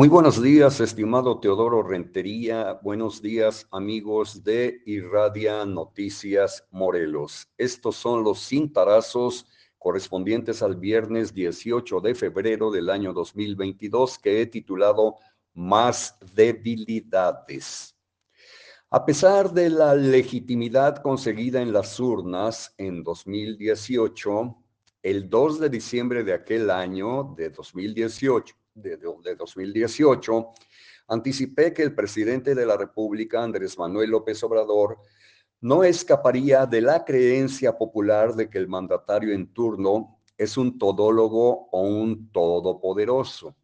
Muy buenos días, estimado Teodoro Rentería. Buenos días, amigos de Irradia Noticias Morelos. Estos son los cintarazos correspondientes al viernes 18 de febrero del año 2022 que he titulado Más debilidades. A pesar de la legitimidad conseguida en las urnas en 2018, el 2 de diciembre de aquel año, de 2018, de, 2018, anticipé que el presidente de la República, Andrés Manuel López Obrador, no escaparía de la creencia popular de que el mandatario en turno es un todólogo o un todopoderoso,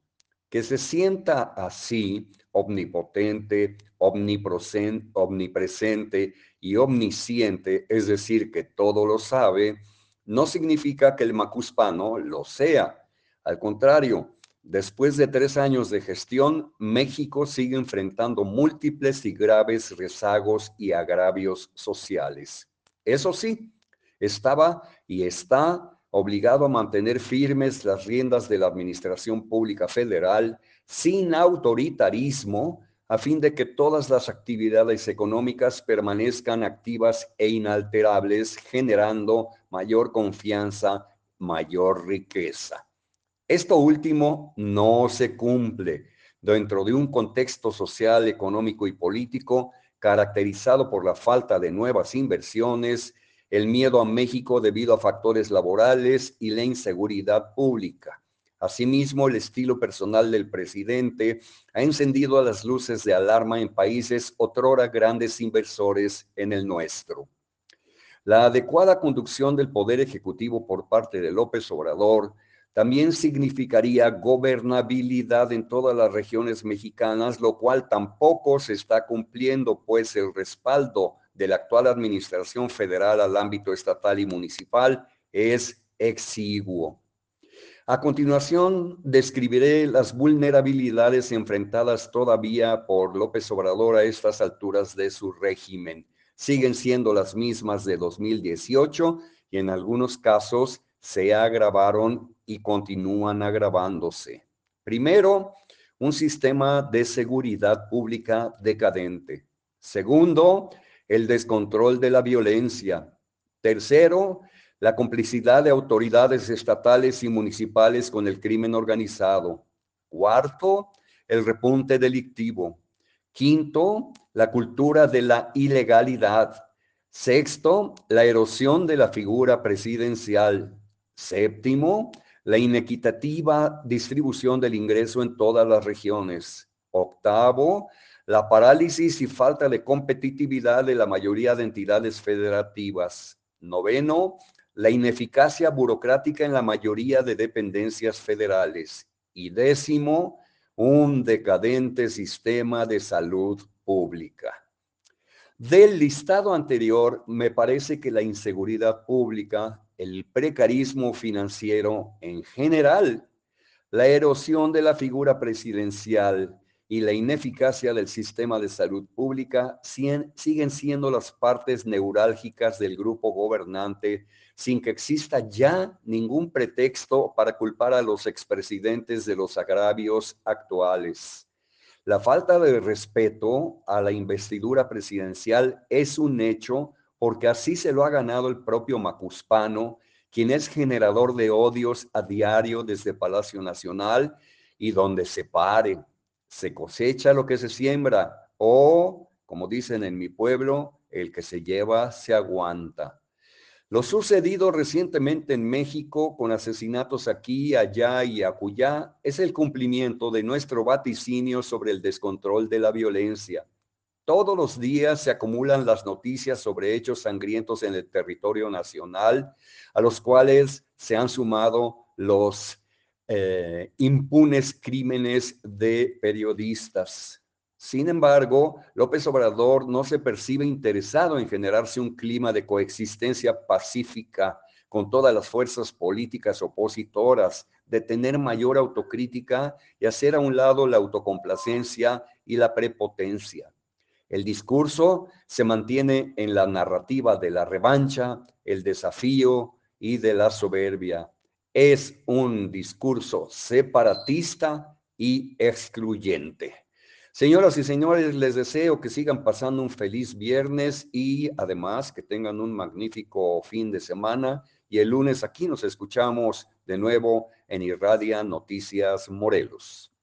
que se sienta así omnipotente, omnipresente y omnisciente, es decir, que todo lo sabe, no significa que el macuspano lo sea. Al contrario, Después de tres años de gestión, México sigue enfrentando múltiples y graves rezagos y agravios sociales. Eso sí, estaba y está obligado a mantener firmes las riendas de la Administración Pública Federal sin autoritarismo, a fin de que todas las actividades económicas permanezcan activas e inalterables, generando mayor confianza, mayor riqueza. Esto último no se cumple dentro de un contexto social, económico y político caracterizado por la falta de nuevas inversiones, el miedo a México debido a factores laborales y la inseguridad pública. Asimismo, el estilo personal del presidente ha encendido las luces de alarma en países otrora grandes inversores en el nuestro. La adecuada conducción del Poder Ejecutivo por parte de López Obrador también significaría gobernabilidad en todas las regiones mexicanas, lo cual tampoco se está cumpliendo, pues el respaldo de la actual administración federal al ámbito estatal y municipal es exiguo. A continuación, describiré las vulnerabilidades enfrentadas todavía por López Obrador a estas alturas de su régimen. Siguen siendo las mismas de 2018 y en algunos casos se agravaron y continúan agravándose. Primero, un sistema de seguridad pública decadente. Segundo, el descontrol de la violencia. Tercero, la complicidad de autoridades estatales y municipales con el crimen organizado. Cuarto, el repunte delictivo. Quinto, la cultura de la ilegalidad. Sexto, la erosión de la figura presidencial. Séptimo, la inequitativa distribución del ingreso en todas las regiones. Octavo, la parálisis y falta de competitividad de la mayoría de entidades federativas. Noveno, la ineficacia burocrática en la mayoría de dependencias federales. Y décimo, un decadente sistema de salud pública. Del listado anterior, me parece que la inseguridad pública el precarismo financiero en general, la erosión de la figura presidencial y la ineficacia del sistema de salud pública siguen siendo las partes neurálgicas del grupo gobernante sin que exista ya ningún pretexto para culpar a los expresidentes de los agravios actuales. La falta de respeto a la investidura presidencial es un hecho porque así se lo ha ganado el propio Macuspano, quien es generador de odios a diario desde Palacio Nacional y donde se pare, se cosecha lo que se siembra o, como dicen en mi pueblo, el que se lleva se aguanta. Lo sucedido recientemente en México con asesinatos aquí, allá y acullá es el cumplimiento de nuestro vaticinio sobre el descontrol de la violencia todos los días se acumulan las noticias sobre hechos sangrientos en el territorio nacional, a los cuales se han sumado los eh, impunes crímenes de periodistas. Sin embargo, López Obrador no se percibe interesado en generarse un clima de coexistencia pacífica con todas las fuerzas políticas opositoras, de tener mayor autocrítica y hacer a un lado la autocomplacencia y la prepotencia. El discurso se mantiene en la narrativa de la revancha, el desafío y de la soberbia. Es un discurso separatista y excluyente. Señoras y señores, les deseo que sigan pasando un feliz viernes y además que tengan un magnífico fin de semana. Y el lunes aquí nos escuchamos de nuevo en Irradia Noticias Morelos.